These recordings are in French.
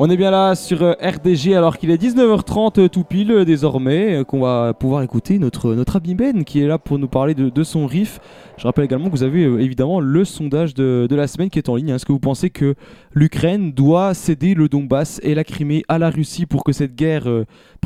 On est bien là sur euh, RDG alors qu'il est 19h30 euh, tout pile euh, désormais, qu'on va pouvoir écouter notre, notre Ben qui est là pour nous parler de, son riff. Je rappelle également que vous avez évidemment le sondage de, la semaine qui est en ligne. Est-ce que vous pensez que l'Ukraine doit céder le Donbass et la Crimée à la Russie pour que cette guerre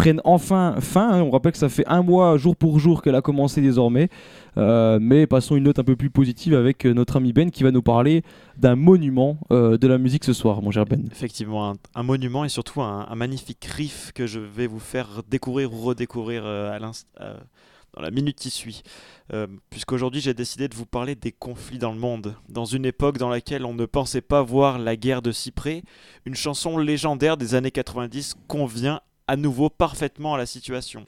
prenne enfin fin hein On rappelle que ça fait un mois jour pour jour qu'elle a commencé désormais. Euh, mais passons une note un peu plus positive avec euh, notre ami Ben qui va nous parler d'un monument euh, de la musique ce soir, mon cher Ben. Effectivement, un, monument et surtout un, magnifique riff que je vais vous faire découvrir ou redécouvrir dans la minute qui suit. Puisqu'aujourd'hui j'ai décidé de vous parler des conflits dans le monde. Dans une époque dans laquelle on ne pensait pas voir la guerre de si une chanson légendaire des années 90 convient à nouveau parfaitement à la situation.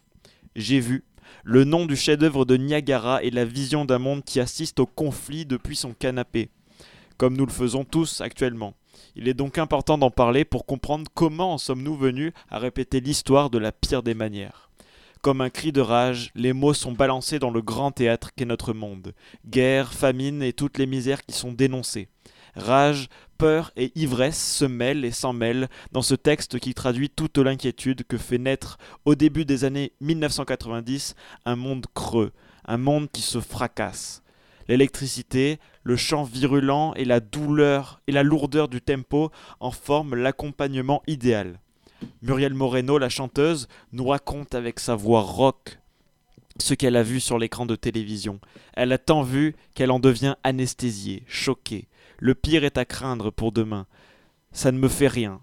J'ai vu, le nom du chef-d'œuvre de Niagara est la vision d'un monde qui assiste au conflit depuis son canapé, comme nous le faisons tous actuellement. Il est donc important d'en parler pour comprendre comment en sommes-nous venus à répéter l'histoire de la pire des manières. Comme un cri de rage, les mots sont balancés dans le grand théâtre qu'est notre monde. Guerre, famine et toutes les misères qui sont dénoncées. Rage, peur et ivresse se mêlent et s'en mêlent dans ce texte qui traduit toute l'inquiétude que fait naître au début des années 1990 un monde creux, un monde qui se fracasse. L'électricité, le chant virulent et la douleur et la lourdeur du tempo en forment l'accompagnement idéal. Muriel Moreno, la chanteuse, nous raconte avec sa voix rock ce qu'elle a vu sur l'écran de télévision. Elle a tant vu qu'elle en devient anesthésiée, choquée. Le pire est à craindre pour demain. Ça ne me fait rien.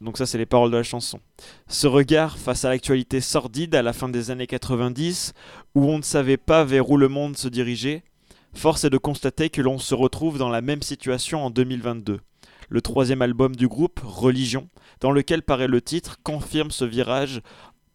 Donc ça, c'est les paroles de la chanson. Ce regard face à l'actualité sordide à la fin des années 90, où on ne savait pas vers où le monde se dirigeait, force est de constater que l'on se retrouve dans la même situation en 2022. Le troisième album du groupe, Religion, dans lequel paraît le titre, confirme ce virage,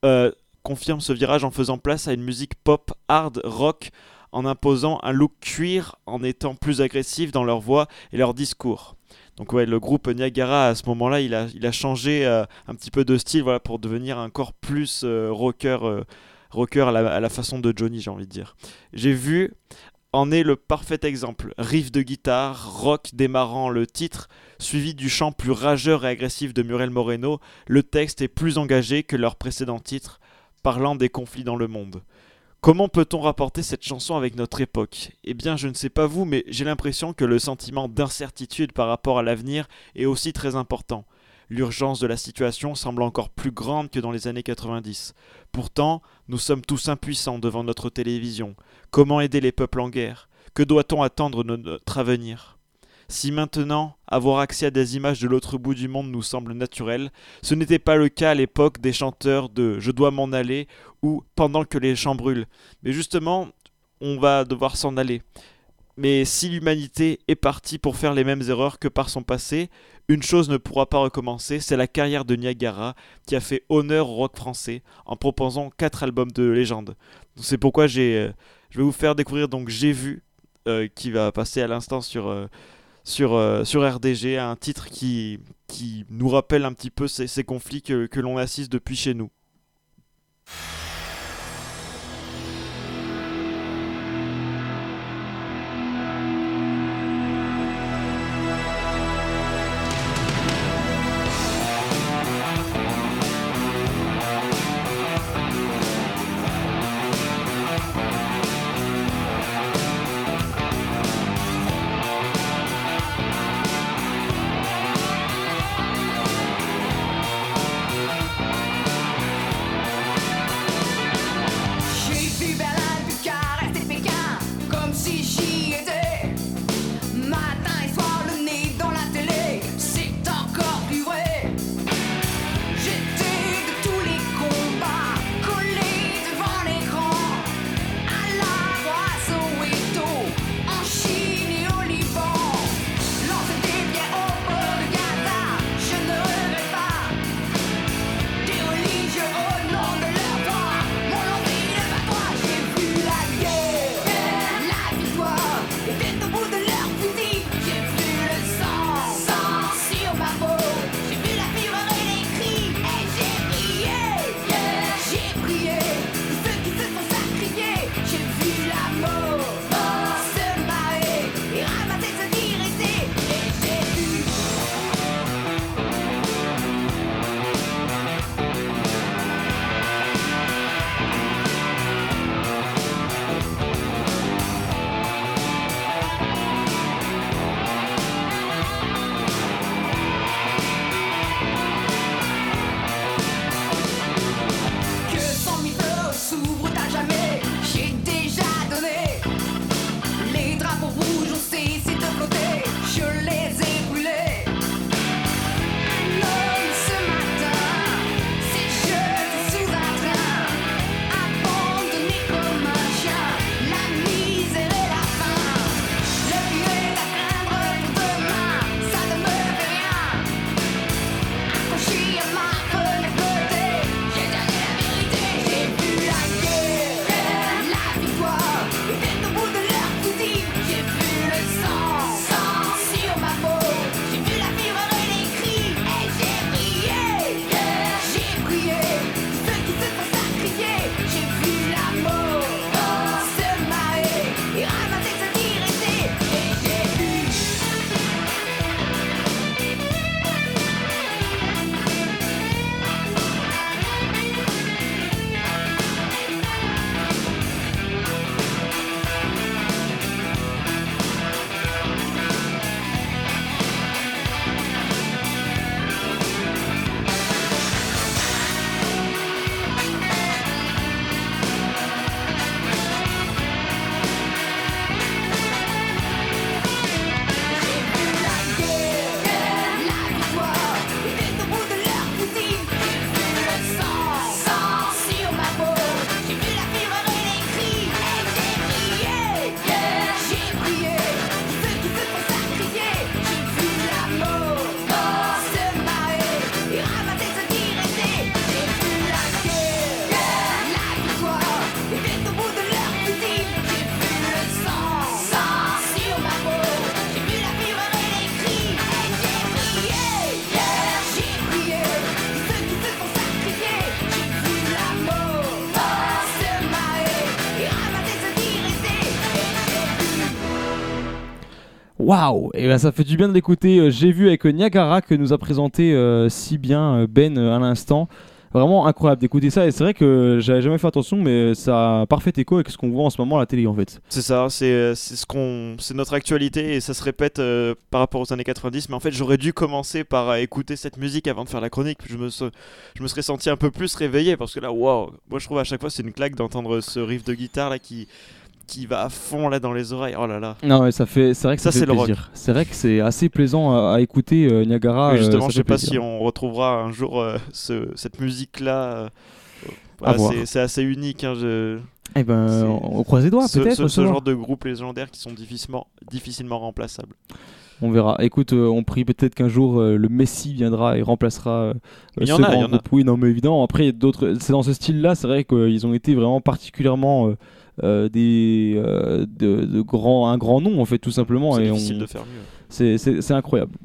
euh, confirme ce virage en faisant place à une musique pop, hard, rock, en imposant un look cuir, en étant plus agressif dans leur voix et leur discours. Donc ouais, le groupe Niagara à ce moment-là, il a, il a changé euh, un petit peu de style voilà, pour devenir encore plus euh, rocker, euh, rocker à la, façon de Johnny, j'ai envie de dire. J'ai vu en est le parfait exemple. Riff de guitare, rock démarrant le titre, suivi du chant plus rageur et agressif de Muriel Moreno, le texte est plus engagé que leur précédent titre, parlant des conflits dans le monde. Comment peut-on rapporter cette chanson avec notre époque? Eh bien, je ne sais pas vous, mais j'ai l'impression que le sentiment d'incertitude par rapport à l'avenir est aussi très important. L'urgence de la situation semble encore plus grande que dans les années 90. Pourtant, nous sommes tous impuissants devant notre télévision. Comment aider les peuples en guerre? Que doit-on attendre de notre avenir? Si maintenant avoir accès à des images de l'autre bout du monde nous semble naturel, ce n'était pas le cas à l'époque des chanteurs de Je dois m'en aller Pendant que les champs brûlent. Mais justement, on va devoir s'en aller. Mais si l'humanité est partie pour faire les mêmes erreurs que par son passé, une chose ne pourra pas recommencer, c'est la carrière de Niagara qui a fait honneur au rock français en proposant quatre albums de légende. C'est pourquoi j'ai, euh, je vais vous faire découvrir donc J'ai vu, euh, qui va passer à l'instant sur, euh, sur, sur RDG, un titre qui, qui nous rappelle un petit peu ces, ces conflits que, que l'on assiste depuis chez nous. Waouh Et ben ça fait du bien de l'écouter. Euh, J'ai vu avec Niagara que nous a présenté euh, si bien euh, Ben euh, à l'instant. Vraiment incroyable d'écouter ça. Et c'est vrai que j'avais jamais fait attention, mais ça a parfait écho avec ce qu'on voit en ce moment à la télé en fait. C'est ça, c'est euh, c'est notre actualité et ça se répète euh, par rapport aux années 90. Mais en fait, j'aurais dû commencer par euh, écouter cette musique avant de faire la chronique. Je me, je me serais senti un peu plus réveillé parce que là, waouh, moi je trouve à chaque fois c'est une claque d'entendre ce riff de guitare là qui qui va à fond là dans les oreilles. Oh là là. Non, mais ça fait, c'est vrai que ça, Ça, fait plaisir. C'est vrai que c'est assez plaisant à, à écouter euh, Niagara. Oui, euh, justement, ça je sais pas si on retrouvera un jour euh, ce- cette musique là. C'est assez unique. hein, je- Eh ben, on croise les doigts peut-être. ce- ce ce soir. genre de groupe légendaire qui sont difficilement, difficilement remplaçables. On verra. Écoute, euh, on prie peut-être qu'un jour euh, le Messi viendra et remplacera euh, ce en a, grand groupe. Oui, non, mais évidemment. Après, d'autres. C'est dans ce style-là. C'est vrai qu'ils ont été vraiment particulièrement euh, euh, des euh, de, de grands, un grand nom en fait, tout simplement. C'est Et difficile on- de faire mieux. c'est incroyable.